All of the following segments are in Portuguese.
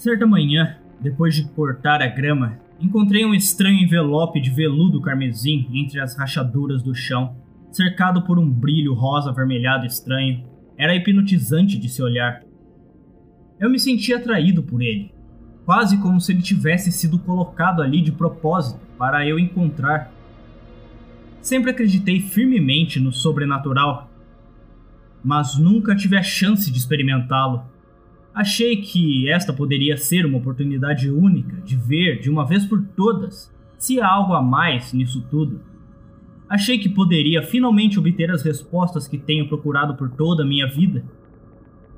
Certa manhã, depois de cortar a grama, encontrei um estranho envelope de veludo carmesim entre as rachaduras do chão, cercado por um brilho rosa avermelhado estranho. Era hipnotizante de se olhar. Eu me sentia atraído por ele, quase como se ele tivesse sido colocado ali de propósito para eu encontrar. Sempre acreditei firmemente no sobrenatural, mas nunca tive a chance de experimentá-lo. Achei que esta poderia ser uma oportunidade única de ver de uma vez por todas se há algo a mais nisso tudo. Achei que poderia finalmente obter as respostas que tenho procurado por toda a minha vida.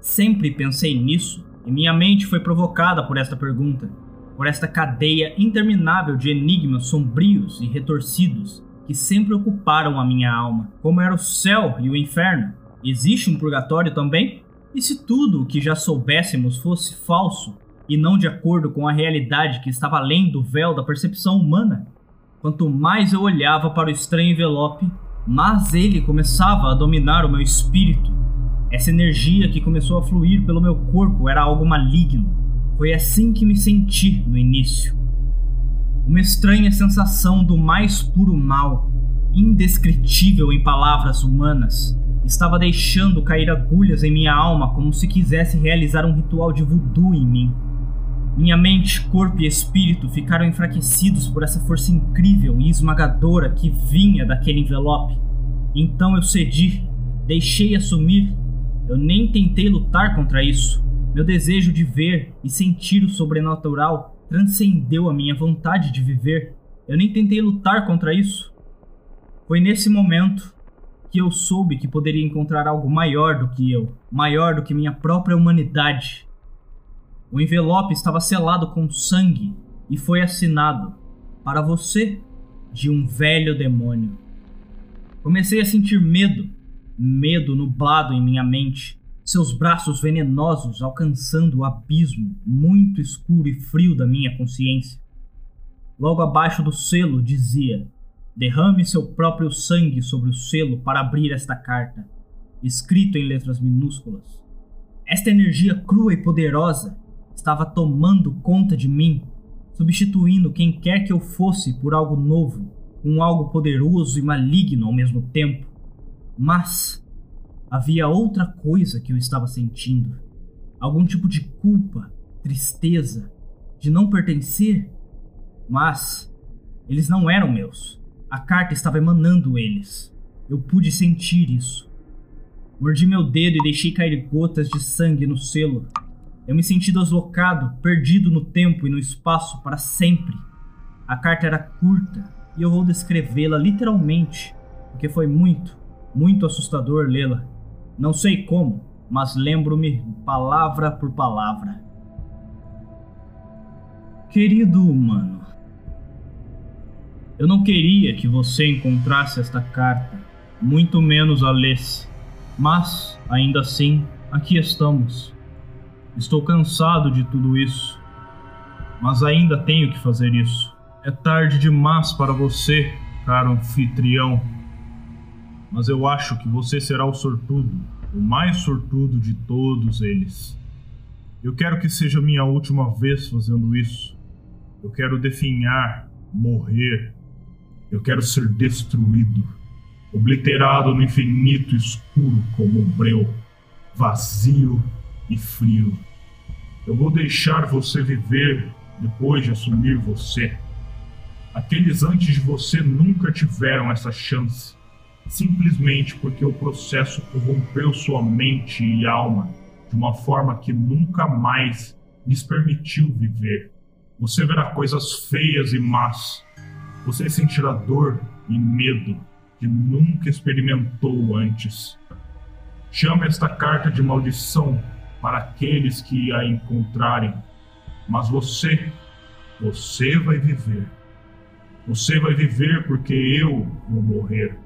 Sempre pensei nisso e minha mente foi provocada por esta pergunta, por esta cadeia interminável de enigmas sombrios e retorcidos que sempre ocuparam a minha alma. Como era o céu e o inferno? Existe um purgatório também? E se tudo o que já soubéssemos fosse falso e não de acordo com a realidade que estava além do véu da percepção humana? Quanto mais eu olhava para o estranho envelope, mais ele começava a dominar o meu espírito. Essa energia que começou a fluir pelo meu corpo era algo maligno. Foi assim que me senti no início. Uma estranha sensação do mais puro mal, indescritível em palavras humanas estava deixando cair agulhas em minha alma como se quisesse realizar um ritual de voodoo em mim. Minha mente, corpo e espírito ficaram enfraquecidos por essa força incrível e esmagadora que vinha daquele envelope. Então eu cedi, deixei assumir. Eu nem tentei lutar contra isso. Meu desejo de ver e sentir o sobrenatural transcendeu a minha vontade de viver. Eu nem tentei lutar contra isso. Foi nesse momento que eu soube que poderia encontrar algo maior do que eu, maior do que minha própria humanidade. O envelope estava selado com sangue e foi assinado para você de um velho demônio. Comecei a sentir medo, medo nublado em minha mente, seus braços venenosos alcançando o abismo muito escuro e frio da minha consciência. Logo abaixo do selo dizia Derrame seu próprio sangue sobre o selo para abrir esta carta, escrito em letras minúsculas. Esta energia crua e poderosa estava tomando conta de mim, substituindo quem quer que eu fosse por algo novo, um algo poderoso e maligno ao mesmo tempo. Mas havia outra coisa que eu estava sentindo: algum tipo de culpa, tristeza, de não pertencer. Mas eles não eram meus. A carta estava emanando eles. Eu pude sentir isso. Mordi meu dedo e deixei cair gotas de sangue no selo. Eu me senti deslocado, perdido no tempo e no espaço para sempre. A carta era curta e eu vou descrevê-la literalmente, porque foi muito, muito assustador lê-la. Não sei como, mas lembro-me palavra por palavra. Querido humano, eu não queria que você encontrasse esta carta, muito menos a lesse. Mas, ainda assim, aqui estamos. Estou cansado de tudo isso, mas ainda tenho que fazer isso. É tarde demais para você, caro anfitrião. Mas eu acho que você será o sortudo, o mais sortudo de todos eles. Eu quero que seja minha última vez fazendo isso. Eu quero definhar, morrer, eu quero ser destruído, obliterado no infinito escuro como um breu, vazio e frio. Eu vou deixar você viver depois de assumir você. Aqueles antes de você nunca tiveram essa chance, simplesmente porque o processo corrompeu sua mente e alma de uma forma que nunca mais lhes permitiu viver. Você verá coisas feias e más, você sentirá dor e medo que nunca experimentou antes. Chame esta carta de maldição para aqueles que a encontrarem, mas você, você vai viver. Você vai viver porque eu vou morrer.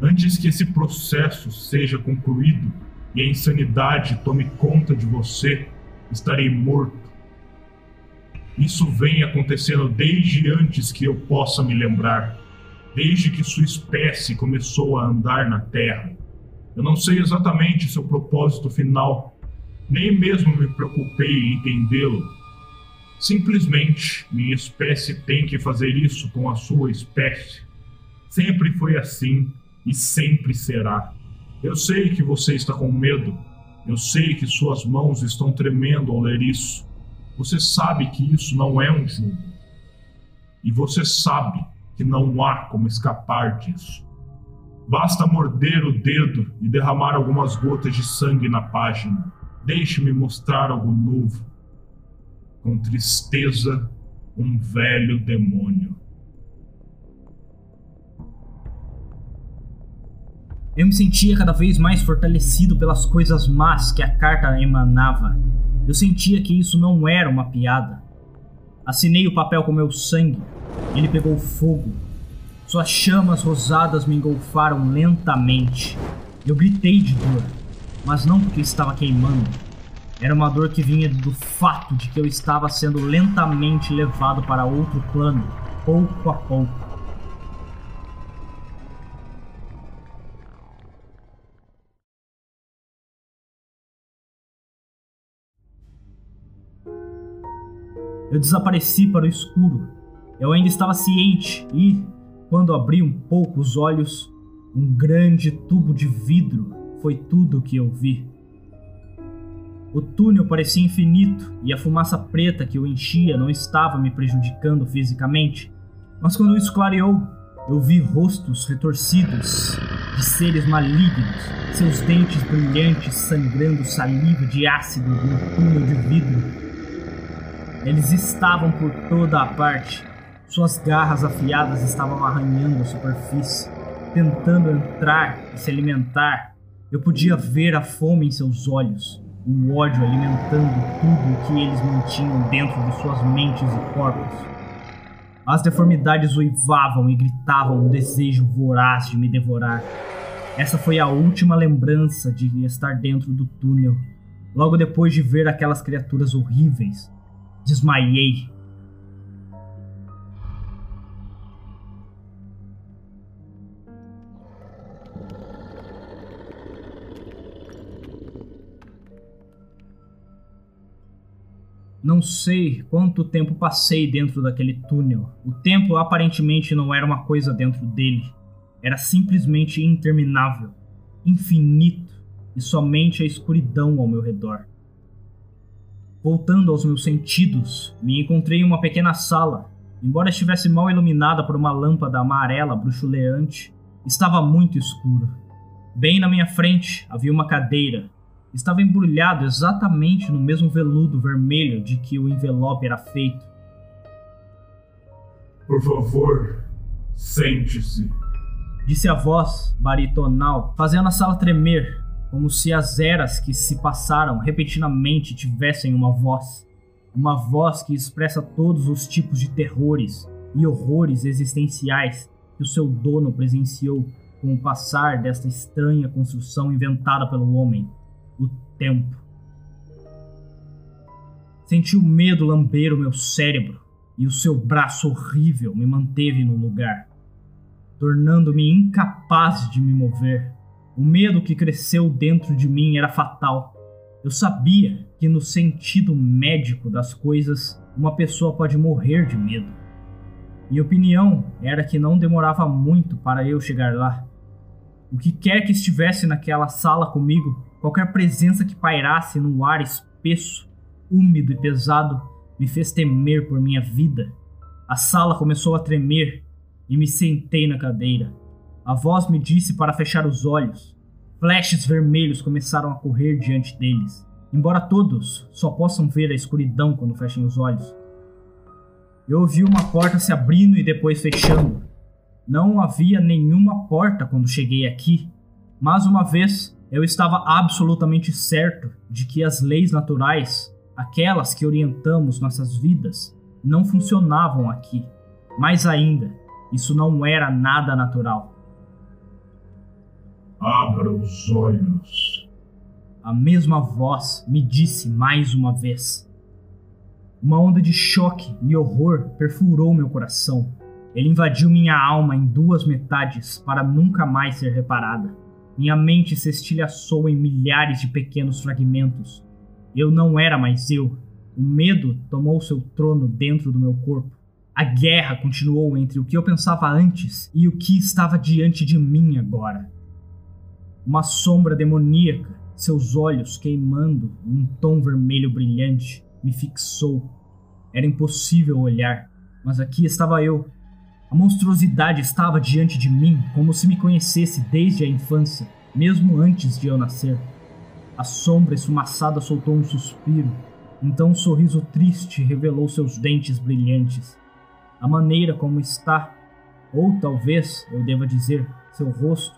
Antes que esse processo seja concluído e a insanidade tome conta de você, estarei morto isso vem acontecendo desde antes que eu possa me lembrar, desde que sua espécie começou a andar na Terra. Eu não sei exatamente seu propósito final, Nem mesmo me preocupei em entendê-lo. Simplesmente, minha espécie tem que fazer isso com a sua espécie. Sempre foi assim e sempre será. Eu sei que você está com medo. Eu sei que suas mãos estão tremendo ao ler isso. Você sabe que isso não é um jogo. E você sabe que não há como escapar disso. Basta morder o dedo e derramar algumas gotas de sangue na página. Deixe-me mostrar algo novo. Com tristeza, um velho demônio. Eu me sentia cada vez mais fortalecido pelas coisas más que a carta emanava. Eu sentia que isso não era uma piada. Assinei o papel com meu sangue. Ele pegou fogo. Suas chamas rosadas me engolfaram lentamente. Eu gritei de dor, mas não porque estava queimando. Era uma dor que vinha do fato de que eu estava sendo lentamente levado para outro plano, pouco a pouco. Eu desapareci para o escuro. Eu ainda estava ciente e, quando abri um pouco os olhos, um grande tubo de vidro foi tudo o que eu vi. O túnel parecia infinito e a fumaça preta que o enchia não estava me prejudicando fisicamente. Mas quando isso clareou, eu vi rostos retorcidos de seres malignos, seus dentes brilhantes sangrando saliva de ácido no túnel de vidro eles estavam por toda a parte. Suas garras afiadas estavam arranhando a superfície, tentando entrar e se alimentar. Eu podia ver a fome em seus olhos, o ódio alimentando tudo o que eles mantinham dentro de suas mentes e corpos. As deformidades uivavam e gritavam um desejo voraz de me devorar. Essa foi a última lembrança de estar dentro do túnel, logo depois de ver aquelas criaturas horríveis Desmaiei. Não sei quanto tempo passei dentro daquele túnel. O tempo aparentemente não era uma coisa dentro dele. Era simplesmente interminável, infinito e somente a escuridão ao meu redor. Voltando aos meus sentidos, me encontrei em uma pequena sala. Embora estivesse mal iluminada por uma lâmpada amarela bruxuleante, estava muito escuro. Bem na minha frente havia uma cadeira. Estava embrulhado exatamente no mesmo veludo vermelho de que o envelope era feito. Por favor, sente-se. Disse a voz baritonal, fazendo a sala tremer como se as eras que se passaram repentinamente tivessem uma voz. Uma voz que expressa todos os tipos de terrores e horrores existenciais que o seu dono presenciou com o passar desta estranha construção inventada pelo homem, o tempo. Senti o medo lamber o meu cérebro e o seu braço horrível me manteve no lugar, tornando-me incapaz de me mover. O medo que cresceu dentro de mim era fatal. Eu sabia que, no sentido médico das coisas, uma pessoa pode morrer de medo. Minha opinião era que não demorava muito para eu chegar lá. O que quer que estivesse naquela sala comigo, qualquer presença que pairasse no ar espesso, úmido e pesado, me fez temer por minha vida. A sala começou a tremer e me sentei na cadeira. A voz me disse para fechar os olhos. Flashes vermelhos começaram a correr diante deles, embora todos só possam ver a escuridão quando fechem os olhos. Eu ouvi uma porta se abrindo e depois fechando. Não havia nenhuma porta quando cheguei aqui, mas uma vez eu estava absolutamente certo de que as leis naturais, aquelas que orientamos nossas vidas, não funcionavam aqui. Mais ainda, isso não era nada natural. Abra os olhos. A mesma voz me disse mais uma vez. Uma onda de choque e horror perfurou meu coração. Ele invadiu minha alma em duas metades para nunca mais ser reparada. Minha mente se estilhaçou em milhares de pequenos fragmentos. Eu não era mais eu. O medo tomou seu trono dentro do meu corpo. A guerra continuou entre o que eu pensava antes e o que estava diante de mim agora. Uma sombra demoníaca, seus olhos queimando em um tom vermelho brilhante, me fixou. Era impossível olhar, mas aqui estava eu. A monstruosidade estava diante de mim como se me conhecesse desde a infância, mesmo antes de eu nascer. A sombra esfumaçada soltou um suspiro, então um sorriso triste revelou seus dentes brilhantes a maneira como está, ou talvez eu deva dizer, seu rosto,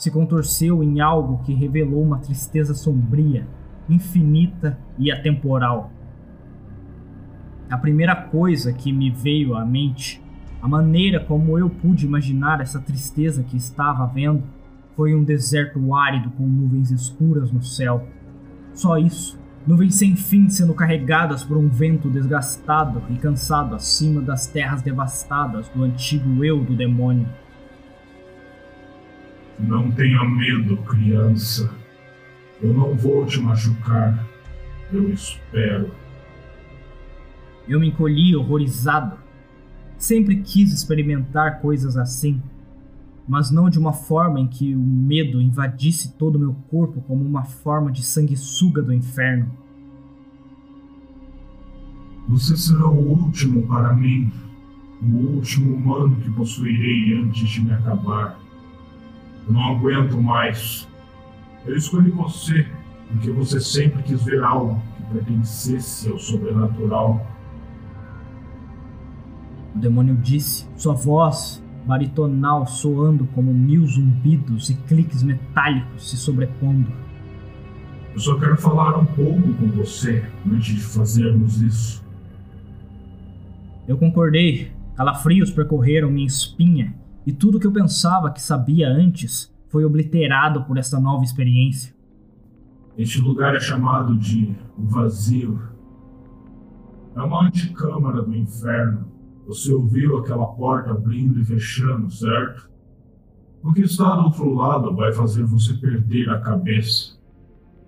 se contorceu em algo que revelou uma tristeza sombria, infinita e atemporal. A primeira coisa que me veio à mente, a maneira como eu pude imaginar essa tristeza que estava vendo, foi um deserto árido com nuvens escuras no céu. Só isso. Nuvens sem fim sendo carregadas por um vento desgastado e cansado acima das terras devastadas do antigo eu do demônio. Não tenha medo, criança. Eu não vou te machucar. Eu espero. Eu me encolhi horrorizado. Sempre quis experimentar coisas assim, mas não de uma forma em que o medo invadisse todo o meu corpo como uma forma de sanguessuga do inferno. Você será o último para mim, o último humano que possuirei antes de me acabar. Eu não aguento mais. Eu escolhi você porque você sempre quis ver algo que pertencesse ao sobrenatural. O demônio disse, sua voz baritonal soando como mil zumbidos e cliques metálicos se sobrepondo. Eu só quero falar um pouco com você antes de fazermos isso. Eu concordei. Calafrios percorreram minha espinha e tudo que eu pensava que sabia antes foi obliterado por esta nova experiência. Este lugar é chamado de o vazio. É uma anticâmara do inferno você ouviu aquela porta abrindo e fechando, certo? O que está do outro lado vai fazer você perder a cabeça.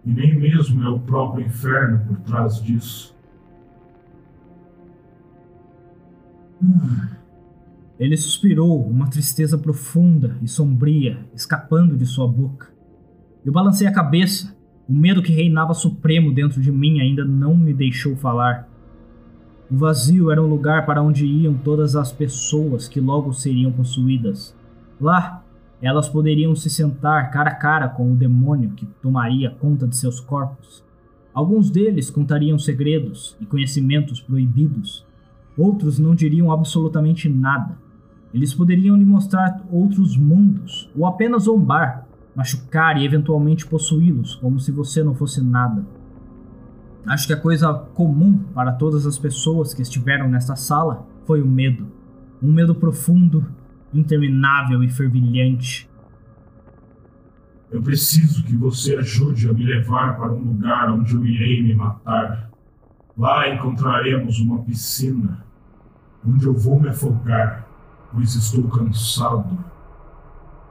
E nem mesmo é o próprio inferno por trás disso. Ele suspirou, uma tristeza profunda e sombria escapando de sua boca. Eu balancei a cabeça. O medo que reinava supremo dentro de mim ainda não me deixou falar. O vazio era um lugar para onde iam todas as pessoas que logo seriam possuídas. Lá, elas poderiam se sentar cara a cara com o demônio que tomaria conta de seus corpos. Alguns deles contariam segredos e conhecimentos proibidos. Outros não diriam absolutamente nada. Eles poderiam lhe mostrar outros mundos, ou apenas zombar, machucar e eventualmente possuí-los, como se você não fosse nada. Acho que a coisa comum para todas as pessoas que estiveram nesta sala foi o medo. Um medo profundo, interminável e fervilhante. Eu preciso que você ajude a me levar para um lugar onde eu irei me matar. Lá encontraremos uma piscina, onde eu vou me afogar, pois estou cansado.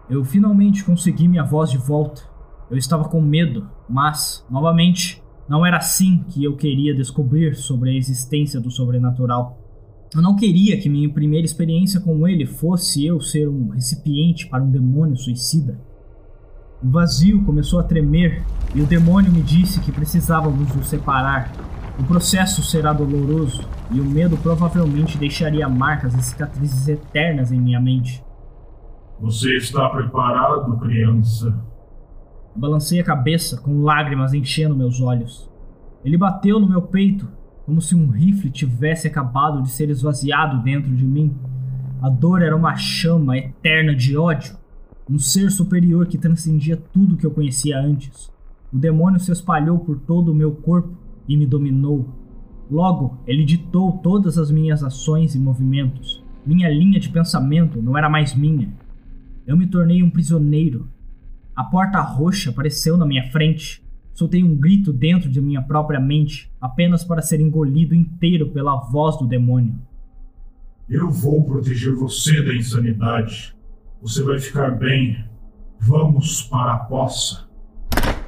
Eu finalmente consegui minha voz de volta. Eu estava com medo, mas, novamente, não era assim que eu queria descobrir sobre a existência do sobrenatural. Eu não queria que minha primeira experiência com ele fosse eu ser um recipiente para um demônio suicida. O vazio começou a tremer e o demônio me disse que precisávamos nos separar. O processo será doloroso e o medo provavelmente deixaria marcas e cicatrizes eternas em minha mente. Você está preparado, criança? Balancei a cabeça, com lágrimas enchendo meus olhos. Ele bateu no meu peito, como se um rifle tivesse acabado de ser esvaziado dentro de mim. A dor era uma chama eterna de ódio, um ser superior que transcendia tudo que eu conhecia antes. O demônio se espalhou por todo o meu corpo e me dominou. Logo, ele ditou todas as minhas ações e movimentos. Minha linha de pensamento não era mais minha. Eu me tornei um prisioneiro, a porta roxa apareceu na minha frente. Soltei um grito dentro de minha própria mente, apenas para ser engolido inteiro pela voz do demônio. Eu vou proteger você da insanidade. Você vai ficar bem. Vamos para a poça.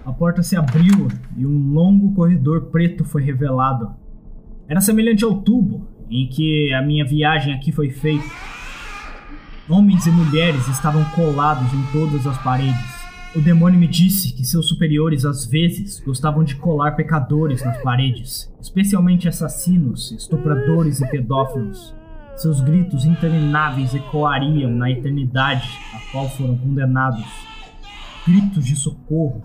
A porta se abriu e um longo corredor preto foi revelado. Era semelhante ao tubo em que a minha viagem aqui foi feita. Homens e mulheres estavam colados em todas as paredes. O demônio me disse que seus superiores às vezes gostavam de colar pecadores nas paredes, especialmente assassinos, estupradores e pedófilos. Seus gritos intermináveis ecoariam na eternidade a qual foram condenados. Gritos de socorro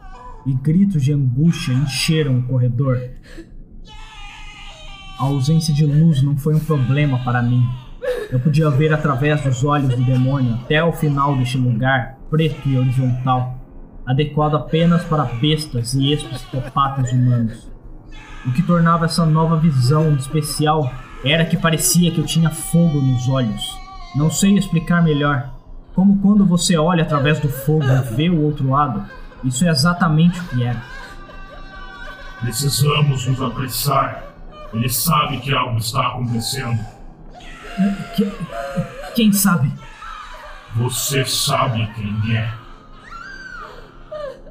e gritos de angústia encheram o corredor. A ausência de luz não foi um problema para mim. Eu podia ver através dos olhos do demônio até o final deste lugar, preto e horizontal, adequado apenas para bestas e ex-psicopatas humanos. O que tornava essa nova visão especial era que parecia que eu tinha fogo nos olhos. Não sei explicar melhor. Como quando você olha através do fogo e vê o outro lado. Isso é exatamente o que era. Precisamos nos apressar. Ele sabe que algo está acontecendo. Que- quem sabe? Você sabe quem é.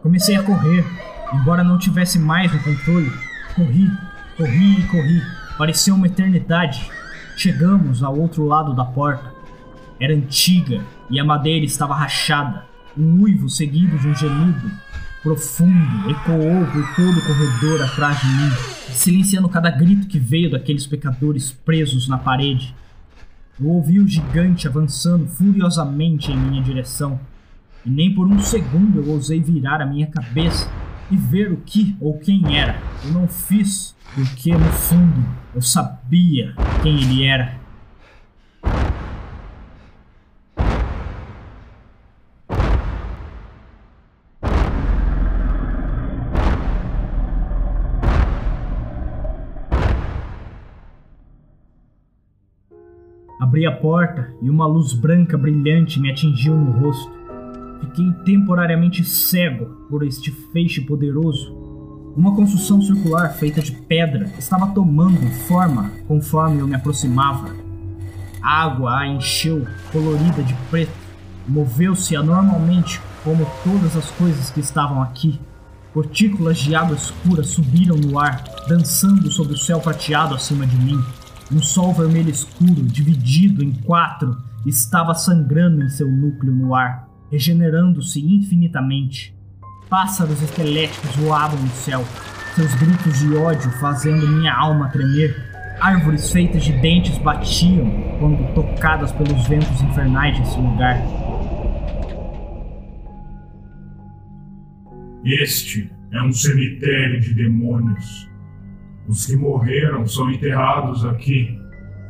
Comecei a correr, embora não tivesse mais o controle. Corri, corri e corri. Pareceu uma eternidade. Chegamos ao outro lado da porta. Era antiga e a madeira estava rachada. Um uivo seguido de um gemido profundo ecoou por todo o corredor atrás de mim, silenciando cada grito que veio daqueles pecadores presos na parede. Eu ouvi o gigante avançando furiosamente em minha direção, e nem por um segundo eu ousei virar a minha cabeça e ver o que ou quem era. Eu não fiz, porque no fundo eu sabia quem ele era. Abri a porta e uma luz branca brilhante me atingiu no rosto. Fiquei temporariamente cego por este feixe poderoso. Uma construção circular feita de pedra estava tomando forma conforme eu me aproximava. A água a encheu, colorida de preto. Moveu-se anormalmente, como todas as coisas que estavam aqui. Gotículas de água escura subiram no ar, dançando sobre o céu prateado acima de mim. Um sol vermelho escuro, dividido em quatro, estava sangrando em seu núcleo no ar, regenerando-se infinitamente. Pássaros esqueléticos voavam no céu, seus gritos de ódio fazendo minha alma tremer. Árvores feitas de dentes batiam quando tocadas pelos ventos infernais desse lugar. Este é um cemitério de demônios. Os que morreram são enterrados aqui.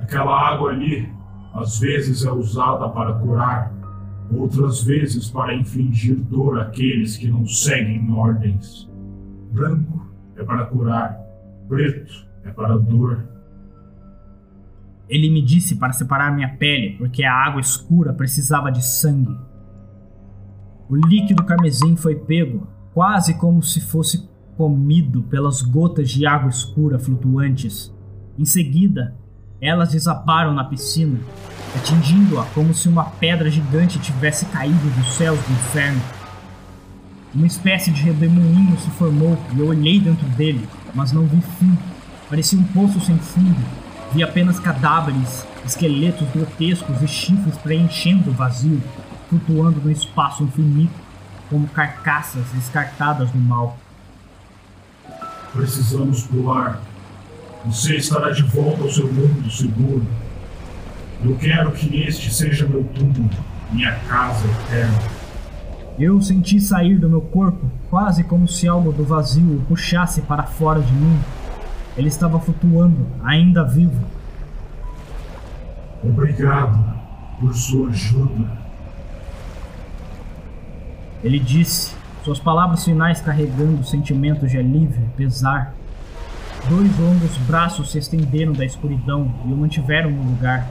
Aquela água ali, às vezes é usada para curar, outras vezes para infligir dor àqueles que não seguem ordens. Branco é para curar, preto é para dor. Ele me disse para separar minha pele, porque a água escura precisava de sangue. O líquido carmesim foi pego, quase como se fosse comido pelas gotas de água escura flutuantes. Em seguida, elas desabaram na piscina, atingindo-a como se uma pedra gigante tivesse caído dos céus do inferno. Uma espécie de redemoinho se formou e eu olhei dentro dele, mas não vi fim. Parecia um poço sem fundo. Vi apenas cadáveres, esqueletos grotescos e chifres preenchendo o vazio, flutuando no espaço infinito, como carcaças descartadas do mal. Precisamos pular. Você estará de volta ao seu mundo seguro. Eu quero que este seja meu túmulo, minha casa eterna. Eu senti sair do meu corpo, quase como se algo do vazio o puxasse para fora de mim. Ele estava flutuando, ainda vivo. Obrigado por sua ajuda. Ele disse, suas palavras finais carregando sentimentos de alívio e pesar. Dois longos braços se estenderam da escuridão e o mantiveram no lugar.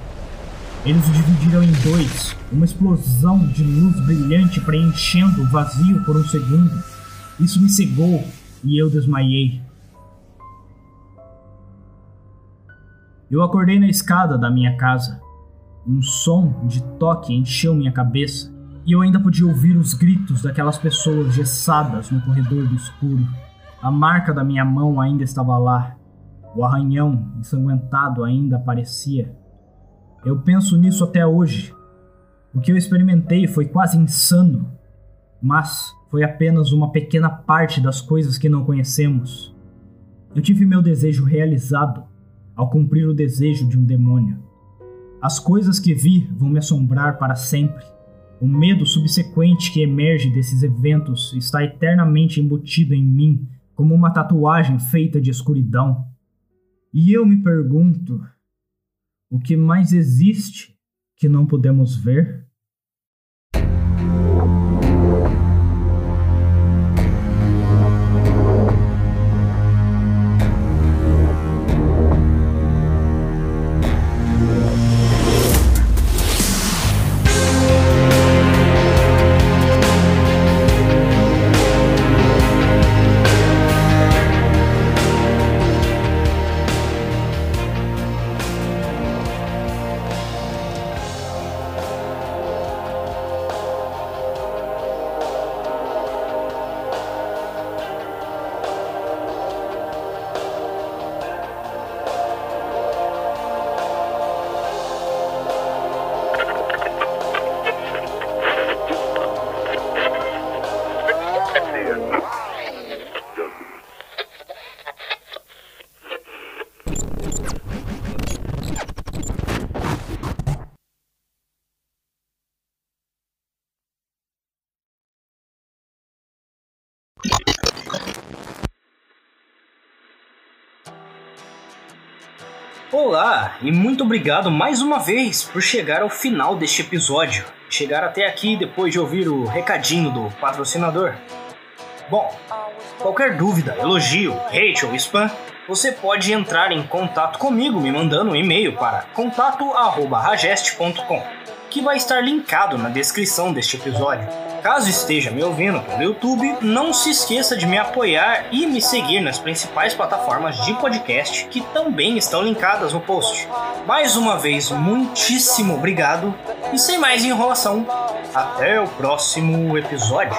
Eles o dividiram em dois, uma explosão de luz brilhante preenchendo o vazio por um segundo. Isso me cegou e eu desmaiei. Eu acordei na escada da minha casa. Um som de toque encheu minha cabeça. E eu ainda podia ouvir os gritos daquelas pessoas gessadas no corredor do escuro. A marca da minha mão ainda estava lá. O arranhão ensanguentado ainda aparecia. Eu penso nisso até hoje. O que eu experimentei foi quase insano, mas foi apenas uma pequena parte das coisas que não conhecemos. Eu tive meu desejo realizado ao cumprir o desejo de um demônio. As coisas que vi vão me assombrar para sempre. O medo subsequente que emerge desses eventos está eternamente embutido em mim como uma tatuagem feita de escuridão. E eu me pergunto: o que mais existe que não podemos ver? Olá e muito obrigado mais uma vez por chegar ao final deste episódio. Chegar até aqui depois de ouvir o recadinho do patrocinador. Bom, qualquer dúvida, elogio, hate ou spam, você pode entrar em contato comigo me mandando um e-mail para contato@ragest.com, que vai estar linkado na descrição deste episódio. Caso esteja me ouvindo pelo YouTube, não se esqueça de me apoiar e me seguir nas principais plataformas de podcast que também estão linkadas no post. Mais uma vez, muitíssimo obrigado e sem mais enrolação, até o próximo episódio.